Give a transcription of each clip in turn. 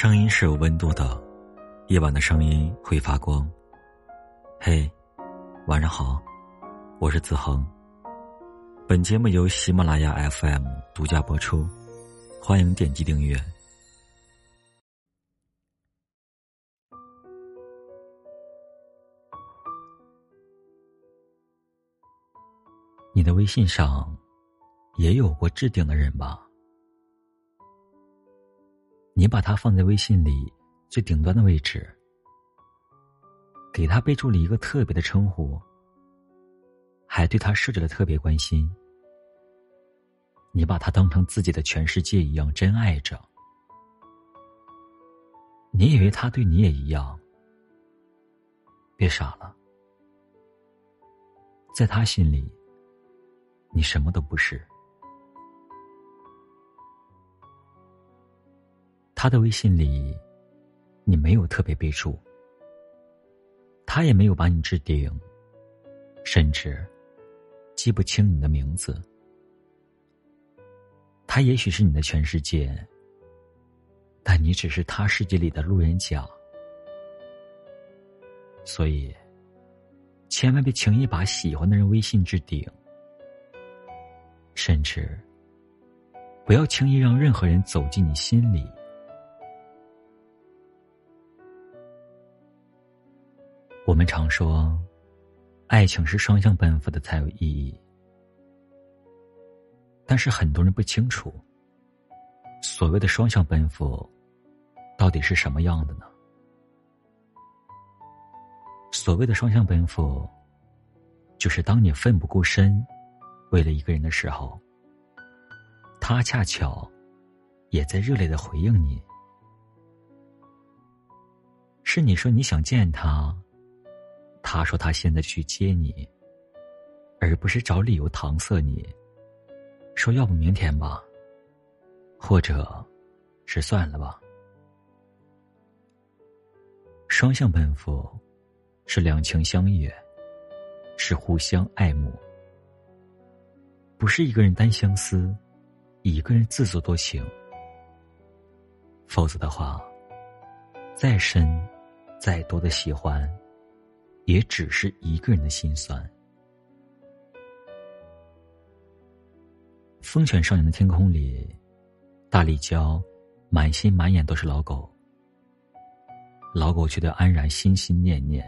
声音是有温度的，夜晚的声音会发光。嘿，晚上好，我是子恒。本节目由喜马拉雅 FM 独家播出，欢迎点击订阅。你的微信上也有过置顶的人吧？你把他放在微信里最顶端的位置，给他备注了一个特别的称呼，还对他设置了特别关心。你把他当成自己的全世界一样真爱着，你以为他对你也一样？别傻了，在他心里，你什么都不是。他的微信里，你没有特别备注，他也没有把你置顶，甚至记不清你的名字。他也许是你的全世界，但你只是他世界里的路人甲。所以，千万别轻易把喜欢的人微信置顶，甚至不要轻易让任何人走进你心里。我们常说，爱情是双向奔赴的才有意义。但是很多人不清楚，所谓的双向奔赴，到底是什么样的呢？所谓的双向奔赴，就是当你奋不顾身为了一个人的时候，他恰巧也在热烈的回应你。是你说你想见他。他说：“他现在去接你，而不是找理由搪塞你。说要不明天吧，或者，是算了吧。双向奔赴，是两情相悦，是互相爱慕，不是一个人单相思，一个人自作多情。否则的话，再深，再多的喜欢。”也只是一个人的心酸。风犬少年的天空里，大力娇满心满眼都是老狗，老狗却对安然心心念念。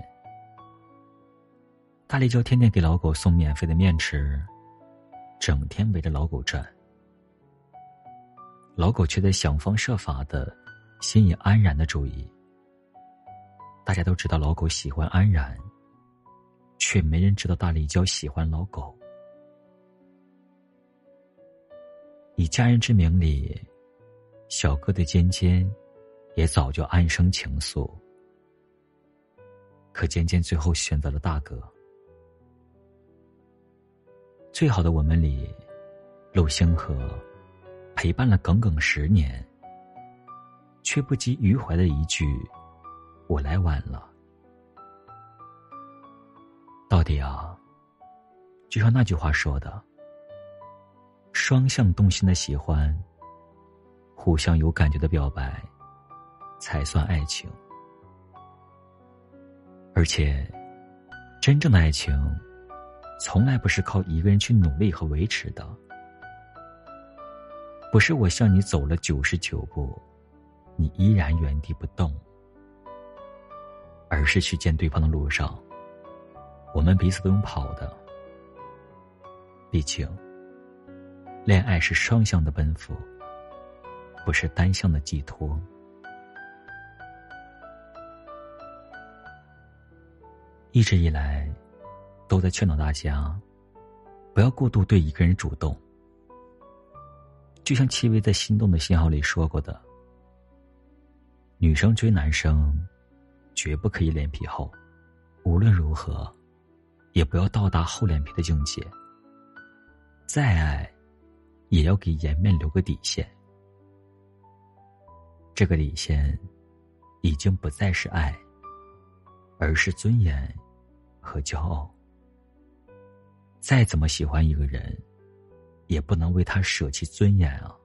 大力娇天天给老狗送免费的面吃，整天围着老狗转，老狗却在想方设法的吸引安然的注意。大家都知道老狗喜欢安然。却没人知道大力娇喜欢老狗。以家人之名里，小哥对尖尖也早就暗生情愫。可尖尖最后选择了大哥。最好的我们里，陆星河陪伴了耿耿十年，却不及余淮的一句“我来晚了”。到底啊，就像那句话说的：“双向动心的喜欢，互相有感觉的表白，才算爱情。”而且，真正的爱情，从来不是靠一个人去努力和维持的。不是我向你走了九十九步，你依然原地不动，而是去见对方的路上。我们彼此都用跑的，毕竟，恋爱是双向的奔赴，不是单向的寄托。一直以来，都在劝导大家，不要过度对一个人主动。就像戚薇在《心动的信号》里说过的：“女生追男生，绝不可以脸皮厚，无论如何。”也不要到达厚脸皮的境界。再爱，也要给颜面留个底线。这个底线，已经不再是爱，而是尊严和骄傲。再怎么喜欢一个人，也不能为他舍弃尊严啊！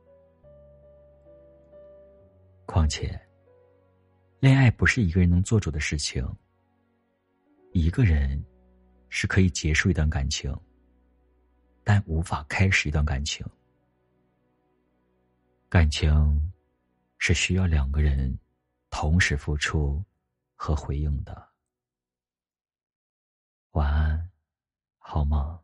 况且，恋爱不是一个人能做主的事情。一个人是可以结束一段感情，但无法开始一段感情。感情是需要两个人同时付出和回应的。晚安，好吗。